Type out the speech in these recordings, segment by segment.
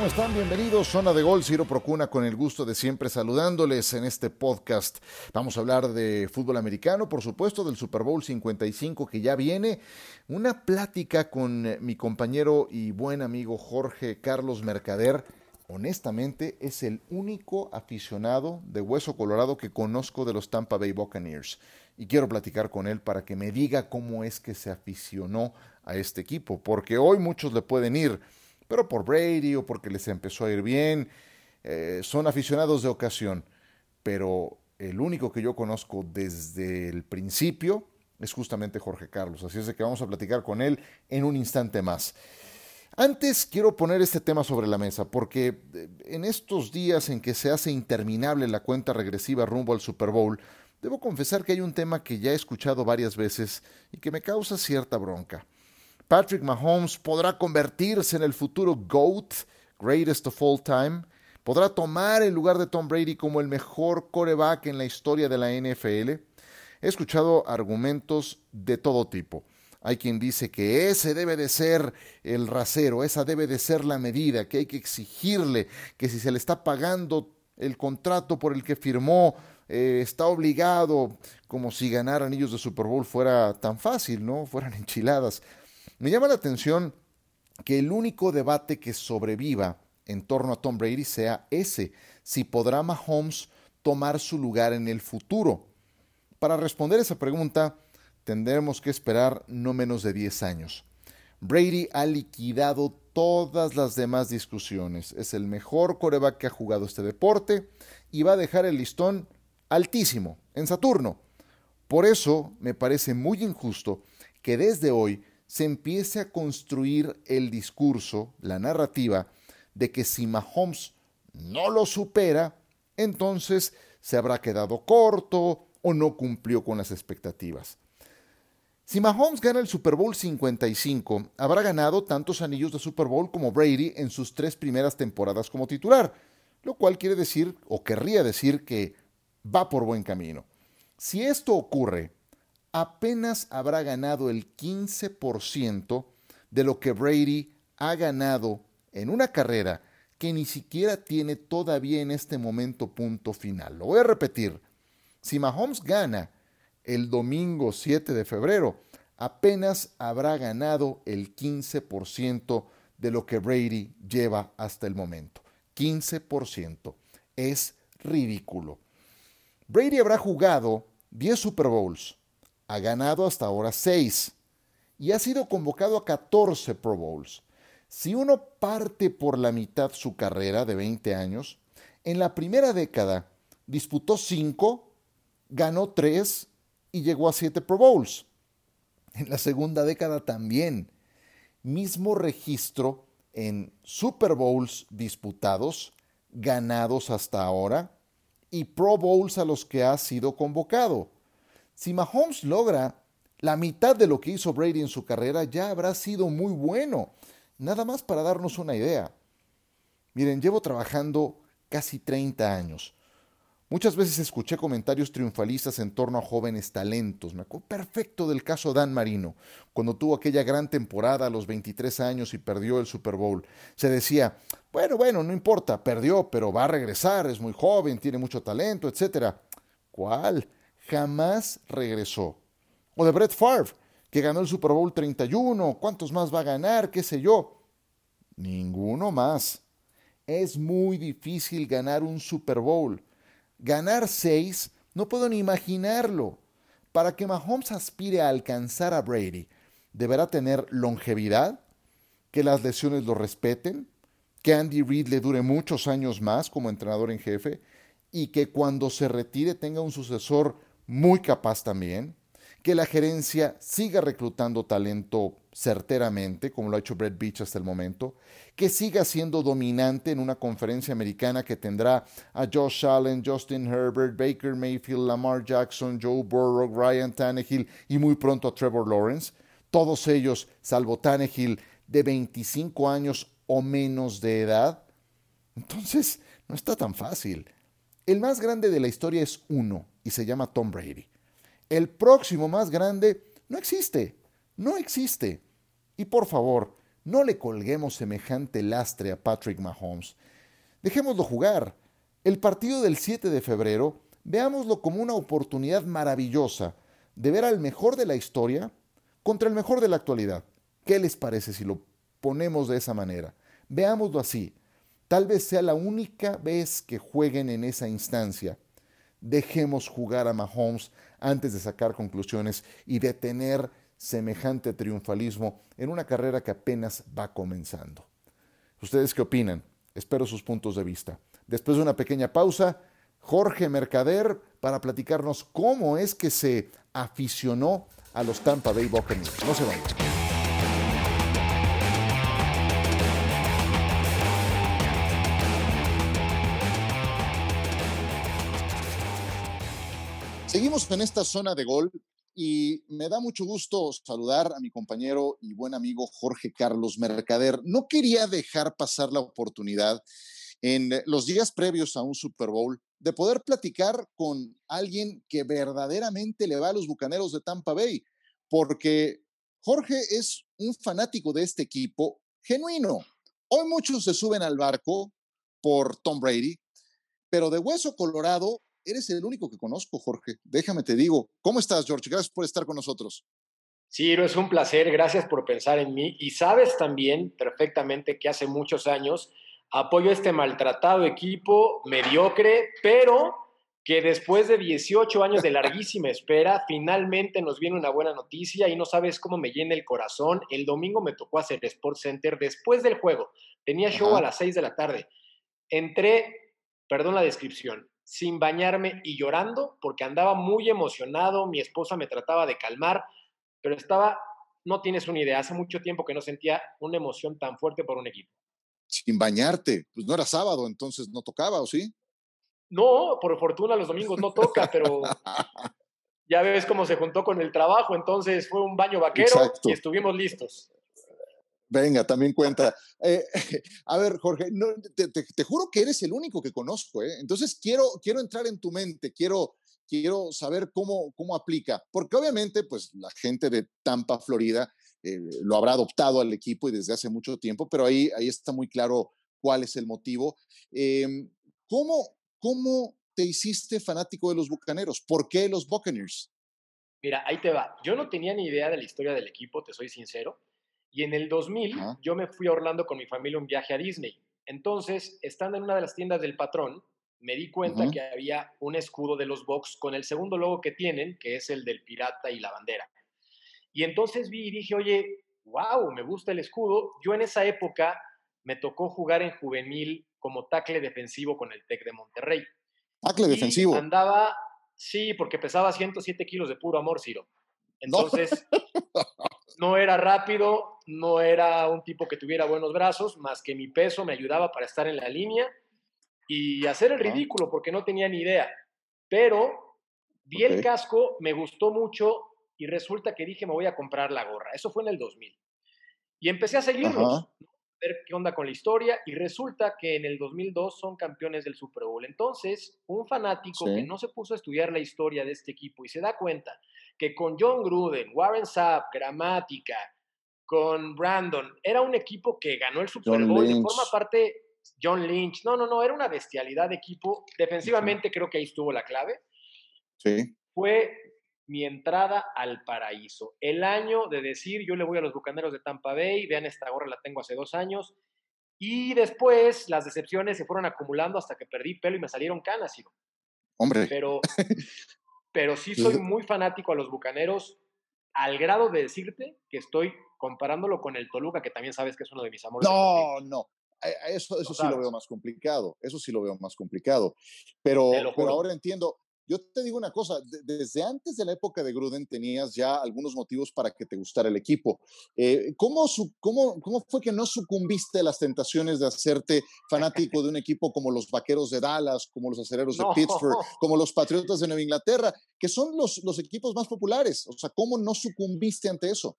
¿cómo están? Bienvenidos. Zona de Gol, Ciro Procuna, con el gusto de siempre saludándoles en este podcast. Vamos a hablar de fútbol americano, por supuesto, del Super Bowl 55 que ya viene. Una plática con mi compañero y buen amigo Jorge Carlos Mercader. Honestamente, es el único aficionado de Hueso Colorado que conozco de los Tampa Bay Buccaneers. Y quiero platicar con él para que me diga cómo es que se aficionó a este equipo, porque hoy muchos le pueden ir pero por Brady o porque les empezó a ir bien. Eh, son aficionados de ocasión, pero el único que yo conozco desde el principio es justamente Jorge Carlos. Así es de que vamos a platicar con él en un instante más. Antes quiero poner este tema sobre la mesa porque eh, en estos días en que se hace interminable la cuenta regresiva rumbo al Super Bowl, debo confesar que hay un tema que ya he escuchado varias veces y que me causa cierta bronca. Patrick Mahomes podrá convertirse en el futuro GOAT, Greatest of All Time. Podrá tomar el lugar de Tom Brady como el mejor coreback en la historia de la NFL. He escuchado argumentos de todo tipo. Hay quien dice que ese debe de ser el rasero, esa debe de ser la medida, que hay que exigirle, que si se le está pagando el contrato por el que firmó, eh, está obligado, como si ganar anillos de Super Bowl fuera tan fácil, ¿no? Fueran enchiladas. Me llama la atención que el único debate que sobreviva en torno a Tom Brady sea ese, si podrá Mahomes tomar su lugar en el futuro. Para responder esa pregunta, tendremos que esperar no menos de 10 años. Brady ha liquidado todas las demás discusiones. Es el mejor coreback que ha jugado este deporte y va a dejar el listón altísimo, en Saturno. Por eso me parece muy injusto que desde hoy se empiece a construir el discurso, la narrativa, de que si Mahomes no lo supera, entonces se habrá quedado corto o no cumplió con las expectativas. Si Mahomes gana el Super Bowl 55, habrá ganado tantos anillos de Super Bowl como Brady en sus tres primeras temporadas como titular, lo cual quiere decir o querría decir que va por buen camino. Si esto ocurre, apenas habrá ganado el 15% de lo que Brady ha ganado en una carrera que ni siquiera tiene todavía en este momento punto final. Lo voy a repetir. Si Mahomes gana el domingo 7 de febrero, apenas habrá ganado el 15% de lo que Brady lleva hasta el momento. 15%. Es ridículo. Brady habrá jugado 10 Super Bowls, ha ganado hasta ahora 6 y ha sido convocado a 14 Pro Bowls. Si uno parte por la mitad su carrera de 20 años, en la primera década disputó 5, ganó 3 y llegó a 7 Pro Bowls. En la segunda década también. Mismo registro en Super Bowls disputados, ganados hasta ahora, y Pro Bowls a los que ha sido convocado. Si Mahomes logra la mitad de lo que hizo Brady en su carrera, ya habrá sido muy bueno. Nada más para darnos una idea. Miren, llevo trabajando casi 30 años. Muchas veces escuché comentarios triunfalistas en torno a jóvenes talentos. Me acuerdo perfecto del caso Dan Marino, cuando tuvo aquella gran temporada a los 23 años y perdió el Super Bowl. Se decía, bueno, bueno, no importa, perdió, pero va a regresar, es muy joven, tiene mucho talento, etc. ¿Cuál? Jamás regresó. O de Brett Favre, que ganó el Super Bowl 31, ¿cuántos más va a ganar? ¿Qué sé yo? Ninguno más. Es muy difícil ganar un Super Bowl. Ganar seis, no puedo ni imaginarlo. Para que Mahomes aspire a alcanzar a Brady, deberá tener longevidad, que las lesiones lo respeten, que Andy Reid le dure muchos años más como entrenador en jefe y que cuando se retire tenga un sucesor muy capaz también, que la gerencia siga reclutando talento certeramente, como lo ha hecho Brett Beach hasta el momento, que siga siendo dominante en una conferencia americana que tendrá a Josh Allen, Justin Herbert, Baker Mayfield, Lamar Jackson, Joe Burrow, Ryan Tannehill y muy pronto a Trevor Lawrence, todos ellos, salvo Tannehill, de 25 años o menos de edad. Entonces, no está tan fácil. El más grande de la historia es uno y se llama Tom Brady. El próximo más grande no existe, no existe. Y por favor, No le colguemos semejante lastre a Patrick Mahomes. Dejémoslo jugar. El partido del 7 de febrero, veámoslo como una oportunidad maravillosa de ver al mejor de la historia contra el mejor de la actualidad. ¿Qué les parece si lo ponemos de esa manera? Veámoslo así. Tal vez sea la única vez que jueguen en esa instancia. Dejemos jugar a Mahomes antes de sacar conclusiones y detener semejante triunfalismo en una carrera que apenas va comenzando. ¿Ustedes qué opinan? Espero sus puntos de vista. Después de una pequeña pausa, Jorge Mercader para platicarnos cómo es que se aficionó a los Tampa Bay Buccaneers. No se vayan. Seguimos en esta zona de gol y me da mucho gusto saludar a mi compañero y buen amigo Jorge Carlos Mercader. No quería dejar pasar la oportunidad en los días previos a un Super Bowl de poder platicar con alguien que verdaderamente le va a los Bucaneros de Tampa Bay, porque Jorge es un fanático de este equipo genuino. Hoy muchos se suben al barco por Tom Brady, pero de hueso colorado eres el único que conozco, Jorge. Déjame te digo. ¿Cómo estás, George? Gracias por estar con nosotros. Sí, es un placer. Gracias por pensar en mí. Y sabes también perfectamente que hace muchos años apoyo a este maltratado equipo mediocre, pero que después de 18 años de larguísima espera, finalmente nos viene una buena noticia y no sabes cómo me llena el corazón. El domingo me tocó hacer Sports Center después del juego. Tenía show a las 6 de la tarde. Entré, perdón la descripción, sin bañarme y llorando porque andaba muy emocionado, mi esposa me trataba de calmar, pero estaba, no tienes una idea, hace mucho tiempo que no sentía una emoción tan fuerte por un equipo. Sin bañarte, pues no era sábado, entonces no tocaba, ¿o sí? No, por fortuna los domingos no toca, pero ya ves cómo se juntó con el trabajo, entonces fue un baño vaquero y estuvimos listos. Venga, también cuenta. Eh, a ver, Jorge, te, juro que eres el único que conozco, ¿eh? Entonces quiero, quiero entrar en tu mente, quiero, quiero saber cómo, cómo aplica, porque obviamente, pues la gente de Tampa, Florida, eh, lo habrá adoptado al equipo y desde hace mucho tiempo, pero ahí, ahí está muy claro cuál es el motivo. Em, ¿cómo, ¿Cómo te hiciste fanático de los Bucaneros? ¿Por qué los Buccaneers? Mira, ahí te va. Yo no tenía ni idea de la historia del equipo, te soy sincero. Y en el 2000 yo me fui a Orlando con mi familia un viaje a Disney. Entonces, estando en una de las tiendas del patrón, me di cuenta que había un escudo de los Bucks con el segundo logo que tienen, que es el del pirata y la bandera. Y entonces vi y dije, oye, wow, me gusta el escudo. Yo en esa época me tocó jugar en juvenil como tackle defensivo con el TEC de Monterrey. Tackle defensivo. Andaba, sí, porque pesaba 107 kilos de puro amor, Ciro. Entonces, no era rápido, no era un tipo que tuviera buenos brazos, más que mi peso me ayudaba para estar en la línea y hacer el ridículo porque no tenía ni idea. Pero vi el casco, me gustó mucho y resulta que dije me voy a comprar la gorra. Eso fue en el 2000. Y empecé a seguirlos, ver qué onda con la historia y resulta que en el 2002 son campeones del Super Bowl. Entonces, un fanático que no se puso a estudiar la historia de este equipo y se da cuenta que con John Gruden, Warren Sapp, Gramática, con Brandon, era un equipo que ganó el Super Bowl y forma parte John Lynch. No, no, no, era una bestialidad de equipo. Defensivamente creo que ahí estuvo la clave. Sí. Fue mi entrada al paraíso. El año de decir, yo le voy a los Bucaneros de Tampa Bay, vean esta gorra, la tengo hace dos años. Y después las decepciones se fueron acumulando hasta que perdí pelo y me salieron canas. Hombre. Pero pero sí soy muy fanático a los Bucaneros al grado de decirte que estoy comparándolo con el Toluca, que también sabes que es uno de mis amores. No, no. Eso, eso sí lo veo más complicado. Eso sí lo veo más complicado. Pero, pero ahora entiendo. Yo te digo una cosa, desde antes de la época de Gruden tenías ya algunos motivos para que te gustara el equipo. Eh, ¿cómo, cómo, ¿Cómo fue que no sucumbiste a las tentaciones de hacerte fanático de un equipo como los Vaqueros de Dallas, como los Acereros de Pittsburgh, como los Patriotas de Nueva Inglaterra, que son los, los equipos más populares? O sea, ¿cómo no sucumbiste ante eso?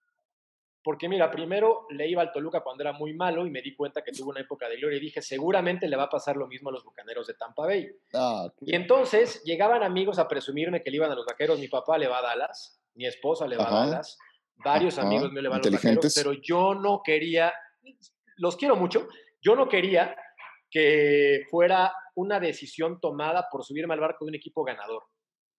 Porque mira, primero le iba al Toluca cuando era muy malo y me di cuenta que tuvo una época de gloria y dije, seguramente le va a pasar lo mismo a los Bucaneros de Tampa Bay. Ah, y entonces llegaban amigos a presumirme que le iban a los Vaqueros, mi papá le va a Dallas, mi esposa le va a Dallas, varios amigos me le van a los Vaqueros, pero yo no quería, los quiero mucho. Yo no quería que fuera una decisión tomada por subirme al barco de un equipo ganador.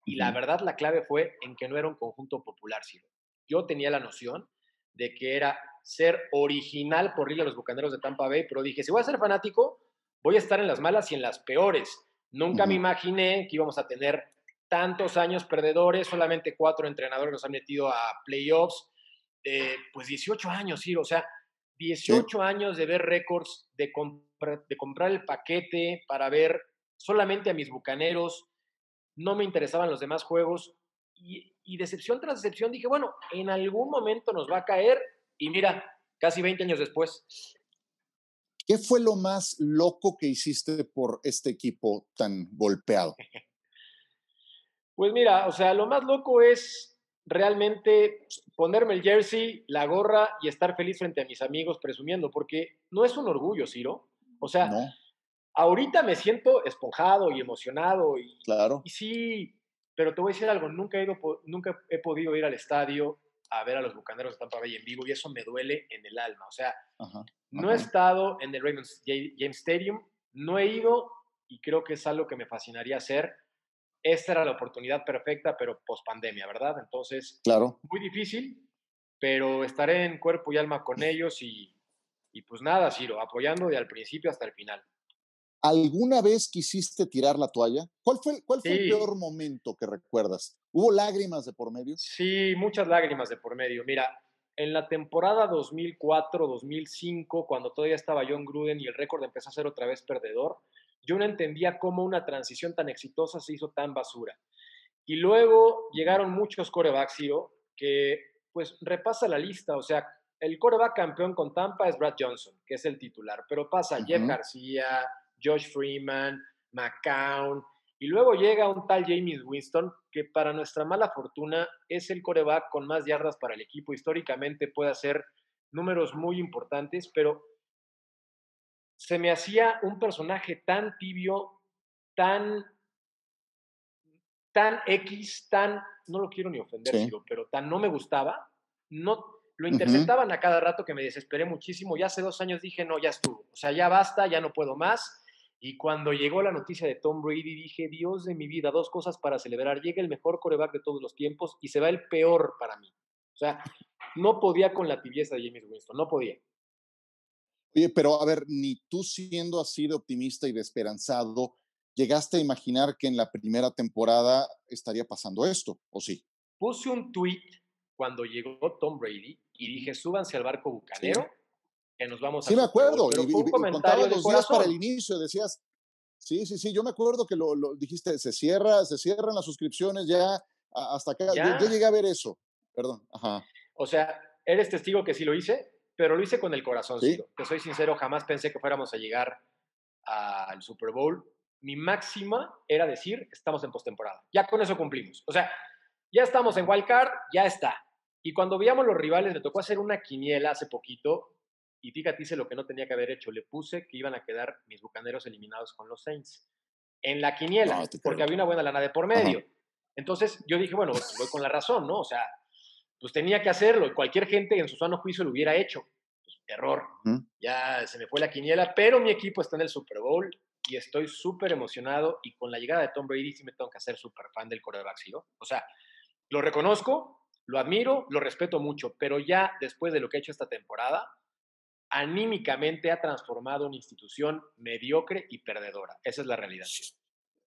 Y la verdad, la clave fue en que no era un conjunto popular, sino Yo tenía la noción de que era ser original por ir a los Bucaneros de Tampa Bay, pero dije, si voy a ser fanático, voy a estar en las malas y en las peores. Nunca me imaginé que íbamos a tener tantos años perdedores, solamente cuatro entrenadores nos han metido a playoffs, eh, pues 18 años, sí, o sea, 18 años de ver récords, de, de comprar el paquete para ver solamente a mis bucaneros, no me interesaban los demás juegos y, y, decepción tras decepción dije, bueno, en algún momento nos va a caer y mira, casi 20 años después. ¿Qué fue lo más loco que hiciste por este equipo tan golpeado? Pues mira, o sea, lo más loco es realmente ponerme el jersey, la gorra y estar feliz frente a mis amigos presumiendo, porque no es un orgullo, Ciro. O sea, ahorita me siento esponjado y emocionado y, claro. y sí, pero te voy a decir algo, nunca he, ido, nunca he podido ir al estadio a ver a los Bucaneros de Tampa Bay en vivo y eso me duele en el alma. O sea, no he estado en el Raymond James Stadium, no he ido y creo que es algo que me fascinaría hacer esta era la oportunidad perfecta, pero post pandemia, ¿verdad? Entonces, claro. muy difícil, pero estaré en cuerpo y alma con ellos y, y pues nada, Ciro, apoyando de al principio hasta el final. ¿Alguna vez quisiste tirar la toalla? ¿Cuál fue, cuál fue el peor momento que recuerdas? ¿Hubo lágrimas de por medio? Sí, muchas lágrimas de por medio. Mira, en la temporada 2004-2005, cuando todavía estaba John Gruden y el récord empezó a ser otra vez perdedor, yo no entendía cómo una transición tan exitosa se hizo tan basura. Y luego llegaron muchos corebacks, Ciro, que pues repasa la lista, o sea, el coreback campeón con Tampa es Brad Johnson, que es el titular, pero pasa Jeff García, Josh Freeman, McCown, y luego llega un tal James Winston, que para nuestra mala fortuna es el coreback con más yardas para el equipo. Históricamente puede hacer números muy importantes, pero se me hacía un personaje tan tibio, tan, tan X, tan, no lo quiero ni ofender, pero tan no me gustaba, no, lo interceptaban a cada rato que me desesperé muchísimo. Ya hace dos años dije, no, ya estuvo. O sea, ya basta, ya no puedo más. Y cuando llegó la noticia de Tom Brady, dije, Dios de mi vida, dos cosas para celebrar. Llega el mejor coreback de todos los tiempos y se va el peor para mí. O sea, no podía con la tibieza de James Winston, no podía. Oye, pero a ver, ni tú siendo así de optimista y de esperanzado, llegaste a imaginar que en la primera temporada estaría pasando esto, ¿o sí? Puse un tweet cuando llegó Tom Brady y dije, súbanse al barco bucanero, que nos vamos a... Sí, me acuerdo, y, y, contaba los días para el inicio, decías, sí, sí, sí, yo me acuerdo que lo, dijiste, se cierra, se cierran las suscripciones ya hasta acá, ¿Ya? Yo, llegué a ver eso, perdón, ajá. O sea, eres testigo que sí lo hice, pero lo hice con el corazón. ¿Sí? Te soy sincero, jamás pensé que fuéramos a llegar al Super Bowl. Mi máxima era decir, estamos en postemporada. Ya con eso cumplimos. O sea, ya estamos en Wild Card, ya está. Y cuando veíamos los rivales, me tocó hacer una quiniela hace poquito. Y fíjate, hice lo que no tenía que haber hecho. Le puse que iban a quedar mis bucaneros eliminados con los Saints. En la quiniela, porque había una buena lana de por medio. Entonces yo dije, bueno, pues voy con la razón, ¿no? O sea, pues tenía que hacerlo y cualquier gente en su sano juicio lo hubiera hecho. Pues, error. Ya se me fue la quiniela, pero mi equipo está en el Super Bowl y estoy súper emocionado y con la llegada de Tom Brady sí me tengo que hacer súper fan del coreback, O sea, lo reconozco, lo admiro, lo respeto mucho, pero ya después de lo que ha hecho esta temporada, anímicamente ha transformado una institución mediocre y perdedora. Esa es la realidad.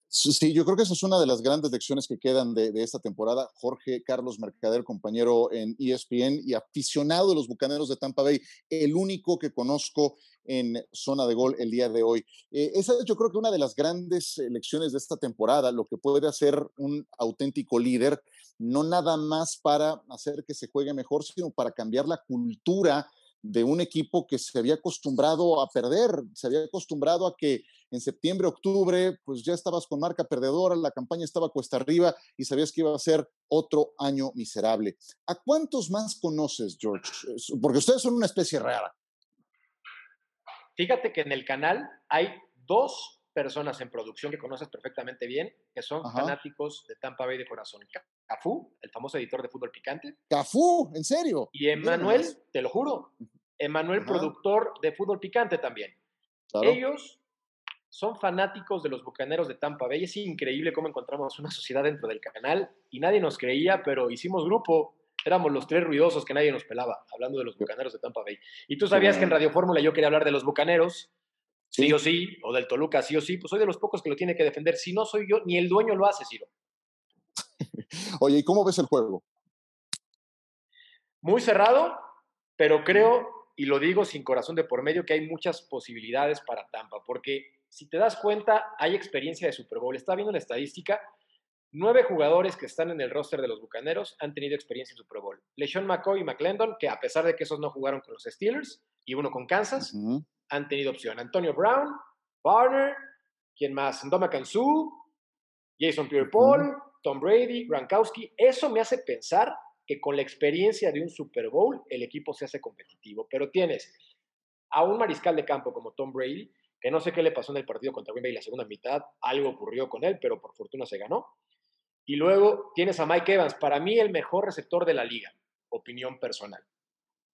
Sí, yo creo que esa es una de las grandes lecciones que quedan de, esta temporada. Jorge Carlos Mercader, compañero en ESPN y aficionado de los Bucaneros de Tampa Bay, el único que conozco en zona de gol el día de hoy. Eh, esa es yo creo que una de las grandes lecciones de esta temporada, lo que puede hacer un auténtico líder, no nada más para hacer que se juegue mejor, sino para cambiar la cultura de un equipo que se había acostumbrado a perder, se había acostumbrado a que en septiembre, octubre, pues ya estabas con marca perdedora, la campaña estaba cuesta arriba y sabías que iba a ser otro año miserable. ¿A cuántos más conoces, George? Porque ustedes son una especie rara. Fíjate que en el canal hay dos personas en producción que conoces perfectamente bien, que son fanáticos de Tampa Bay de corazón. Cafú, el famoso editor de fútbol picante. Cafú, ¿en serio? Y Emanuel, te lo juro, Emanuel, productor de fútbol picante también. Ellos son fanáticos de los Bucaneros de Tampa Bay. Es increíble cómo encontramos una sociedad dentro del canal y nadie nos creía, pero hicimos grupo. Éramos los tres ruidosos que nadie nos pelaba, hablando de los Bucaneros de Tampa Bay. Y tú sabías que en Radio Fórmula yo quería hablar de los Bucaneros, sí. o sí, o del Toluca, sí o sí. Pues soy de los pocos que lo tiene que defender. Si no soy yo, ni el dueño lo hace, Ciro. Oye, ¿y cómo ves el juego? Muy cerrado, pero creo, y lo digo sin corazón de por medio, que hay muchas posibilidades para Tampa, porque si te das cuenta, hay experiencia de Super Bowl. Está viendo la estadística. Nueve jugadores que están en el roster de los Bucaneros han tenido experiencia en Super Bowl. LeSean McCoy y McClendon, que a pesar de que esos no jugaron con los Steelers, y uno con Kansas, han tenido opción. Antonio Brown, Barner, ¿quién más? Ndoma Kansu, Jason Pierre-Paul, Tom Brady, Gronkowski. Eso me hace pensar que con la experiencia de un Super Bowl el equipo se hace competitivo. Pero tienes a un mariscal de campo como Tom Brady, que no sé qué le pasó en el partido contra Green Bay la segunda mitad, algo ocurrió con él, pero por fortuna se ganó. Y luego tienes a Mike Evans, para mí el mejor receptor de la liga, opinión personal.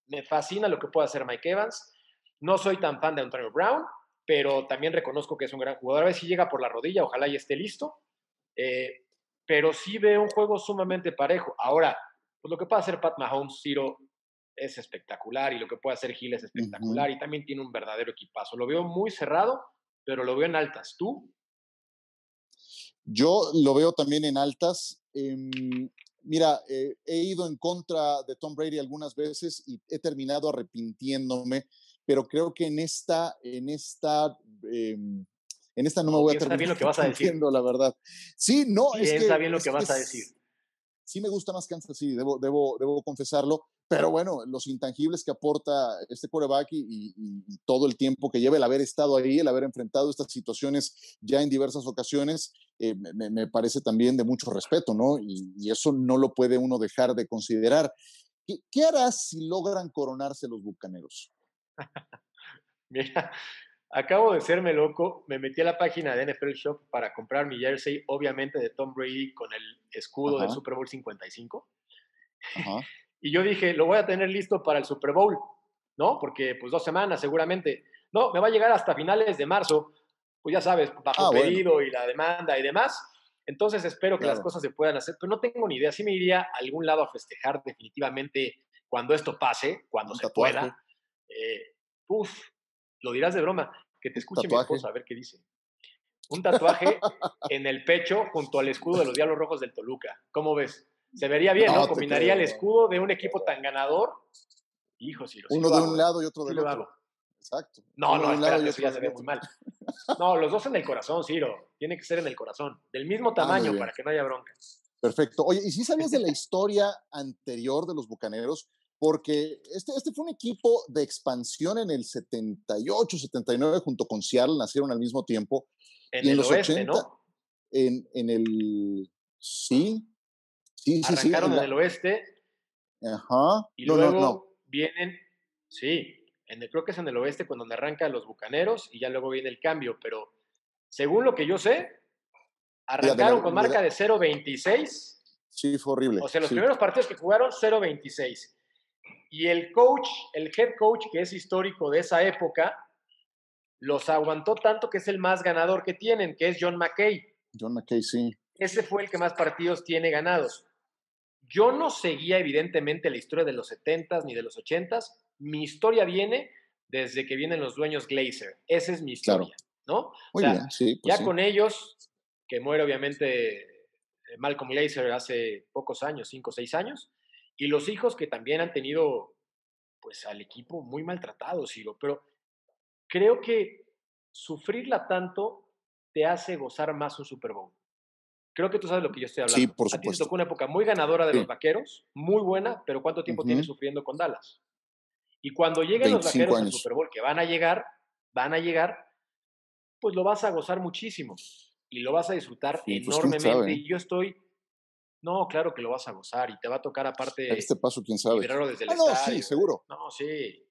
Me fascina lo que puede hacer Mike Evans. No soy tan fan de Antonio Brown, pero también reconozco que es un gran jugador. A ver si llega por la rodilla, ojalá y esté listo. Eh, pero sí veo un juego sumamente parejo. Ahora, pues lo que puede hacer Pat Mahomes, Ciro, es espectacular y lo que puede hacer Gil es espectacular y también tiene un verdadero equipazo. Lo veo muy cerrado, pero lo veo en altas. ¿Tú? Yo lo veo también en altas. Em, mira, eh, he ido en contra de Tom Brady algunas veces y he terminado arrepintiéndome, pero creo que en esta, en esta, em, en esta no me voy a terminar bien lo que vas a decir. la verdad. Sí, no, es que, bien lo que vas a decir. Sí me gusta más Kansas City, debo, debo, debo confesarlo, pero bueno, los intangibles que aporta este quarterback y, todo el tiempo que lleva el haber estado ahí, el haber enfrentado estas situaciones ya en diversas ocasiones, eh, me, parece también de mucho respeto, ¿no? Y, eso no lo puede uno dejar de considerar. ¿Qué, qué harás si logran coronarse los bucaneros? Mira, acabo de serme loco, me metí a la página de NFL Shop para comprar mi jersey, obviamente de Tom Brady con el escudo del Super Bowl 55. Ajá. Y yo dije, lo voy a tener listo para el Super Bowl, ¿no? Porque pues dos semanas seguramente. No, me va a llegar hasta finales de marzo, pues ya sabes, bajo ah, pedido y la demanda y demás. Entonces espero que las cosas se puedan hacer, pero no tengo ni idea. Sí me iría a algún lado a festejar definitivamente cuando esto pase, cuando se pueda. Eh, uf, lo dirás de broma, que te escuche mi esposa a ver qué dice. Un tatuaje en el pecho junto al escudo de los Diablos Rojos del Toluca. ¿Cómo ves? Se vería bien, ¿no? Combinaría el escudo de un equipo tan ganador. Hijo, si Uno de un lado y otro del otro. Exacto. No, no, espérate, eso ya se ve muy mal. No, los dos en el corazón, Ciro. Tiene que ser en el corazón. Del mismo ah, tamaño para que no haya bronca. Perfecto. Oye, ¿y si sabías de la historia anterior de los Bucaneros? Porque este, este fue un equipo de expansión en el 78, 79, junto con Seattle, nacieron al mismo tiempo. En, el los oeste, ¿no? En, en el. Sí, Sí, sí, Arrancaron en, el oeste. Ajá. Y luego vienen, sí, en el, creo que es en el oeste cuando arrancan los bucaneros y ya luego viene el cambio, pero según lo que yo sé, arrancaron con marca de 0.26. Sí, fue horrible. O sea, los primeros partidos que jugaron, 0.26. Y el coach, el head coach que es histórico de esa época, los aguantó tanto que es el más ganador que tienen, que es John McKay. John McKay, sí. Ese fue el que más partidos tiene ganados. Yo no seguía evidentemente la historia de los 70s ni de los 80s. Mi historia viene desde que vienen los dueños Glazer. Esa es mi historia, ¿no? Muy bien, sí, pues ya con ellos, que muere obviamente Malcolm Glazer hace pocos años, cinco o seis años, y los hijos que también han tenido pues al equipo muy maltratado, Ciro, pero creo que sufrirla tanto te hace gozar más un Super Bowl. Creo que tú sabes lo que yo estoy hablando. Sí, por supuesto. A ti te tocó una época muy ganadora de los vaqueros, muy buena, pero ¿cuánto tiempo tienes sufriendo con Dallas? Y cuando lleguen los vaqueros al Super Bowl, que van a llegar, van a llegar, pues lo vas a gozar muchísimo y lo vas a disfrutar pues, enormemente. Y yo estoy, no, claro que lo vas a gozar y te va a tocar aparte. este paso, quién sabe. Desde el ah, no, sí, seguro. No, sí.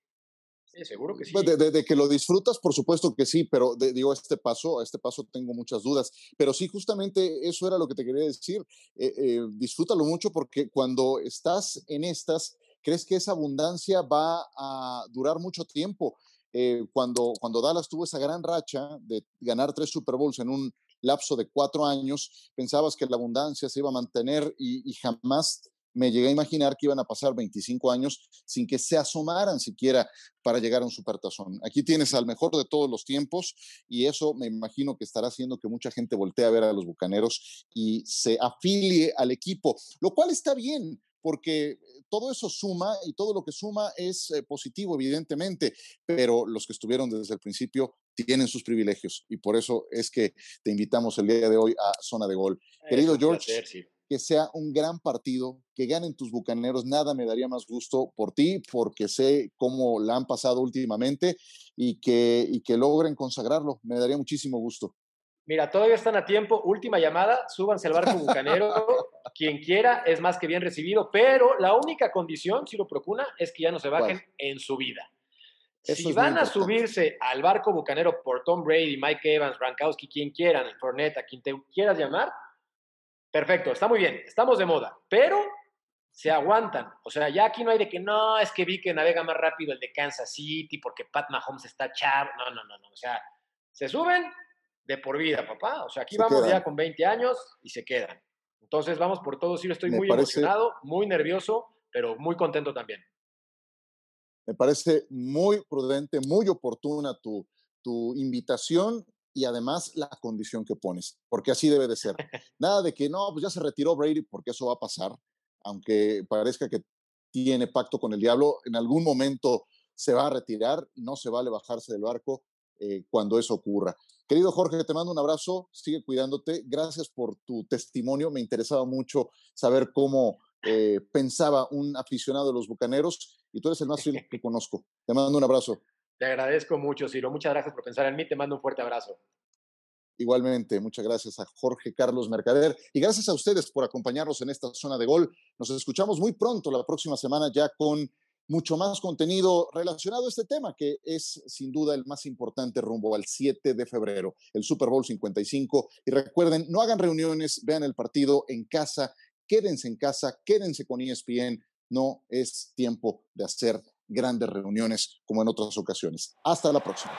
Sí, seguro que sí. Pues, de, que lo disfrutas, por supuesto que sí, pero digo, este paso, a este paso tengo muchas dudas. Pero sí, justamente eso era lo que te quería decir. Eh, eh, disfrútalo mucho porque cuando estás en estas, ¿crees que esa abundancia va a durar mucho tiempo? Eh, cuando, cuando Dallas tuvo esa gran racha de ganar tres Super Bowls en un lapso de cuatro años, pensabas que la abundancia se iba a mantener y, jamás me llegué a imaginar que iban a pasar 25 años sin que se asomaran siquiera para llegar a un supertazón. Aquí tienes al mejor de todos los tiempos y eso me imagino que estará haciendo que mucha gente voltee a ver a los Bucaneros y se afilie al equipo, lo cual está bien, porque todo eso suma y todo lo que suma es eh, positivo, evidentemente, pero los que estuvieron desde el principio tienen sus privilegios y por eso es que te invitamos el día de hoy a Zona de Gol. Querido George, que sea un gran partido, que ganen tus bucaneros, nada me daría más gusto por ti, porque sé cómo la han pasado últimamente y que, y que logren consagrarlo, me daría muchísimo gusto. Mira, todavía están a tiempo. Última llamada, súbanse al barco bucanero. Quien quiera es más que bien recibido, pero la única condición, si lo procura, es que ya no se bajen en su vida. Si van a subirse al barco bucanero por Tom Brady, Mike Evans, Rankowski, quien quieran, Forneta, quien te quieras llamar, perfecto, está muy bien, estamos de moda, pero se aguantan. O sea, ya aquí no hay de que no, es que vi que navega más rápido el de Kansas City porque Pat Mahomes está chavo. No, no, no, no. O sea, se suben de por vida, papá. O sea, aquí vamos ya con 20 años y se quedan. Entonces vamos por todo. Sí, estoy muy emocionado, muy nervioso, pero muy contento también. Me parece muy prudente, muy oportuna tu, tu invitación y además la condición que pones, porque así debe de ser. Nada de que no, pues ya se retiró Brady, porque eso va a pasar, aunque parezca que tiene pacto con el diablo, en algún momento se va a retirar y no se vale bajarse del barco eh, cuando eso ocurra. Querido Jorge, te mando un abrazo, sigue cuidándote. Gracias por tu testimonio. Me interesaba mucho saber cómo eh, pensaba un aficionado de los Bucaneros y tú eres el más fiel que conozco. Te mando un abrazo. Te agradezco mucho, Ciro. Muchas gracias por pensar en mí. Te mando un fuerte abrazo. Igualmente, muchas gracias a Jorge Carlos Mercader y gracias a ustedes por acompañarnos en esta zona de gol. Nos escuchamos muy pronto la próxima semana ya con mucho más contenido relacionado a este tema, que es sin duda el más importante rumbo al 7 de febrero, el Super Bowl 55. Y recuerden, no hagan reuniones, vean el partido en casa, quédense en casa, quédense con ESPN. No es tiempo de hacer grandes reuniones como en otras ocasiones. Hasta la próxima.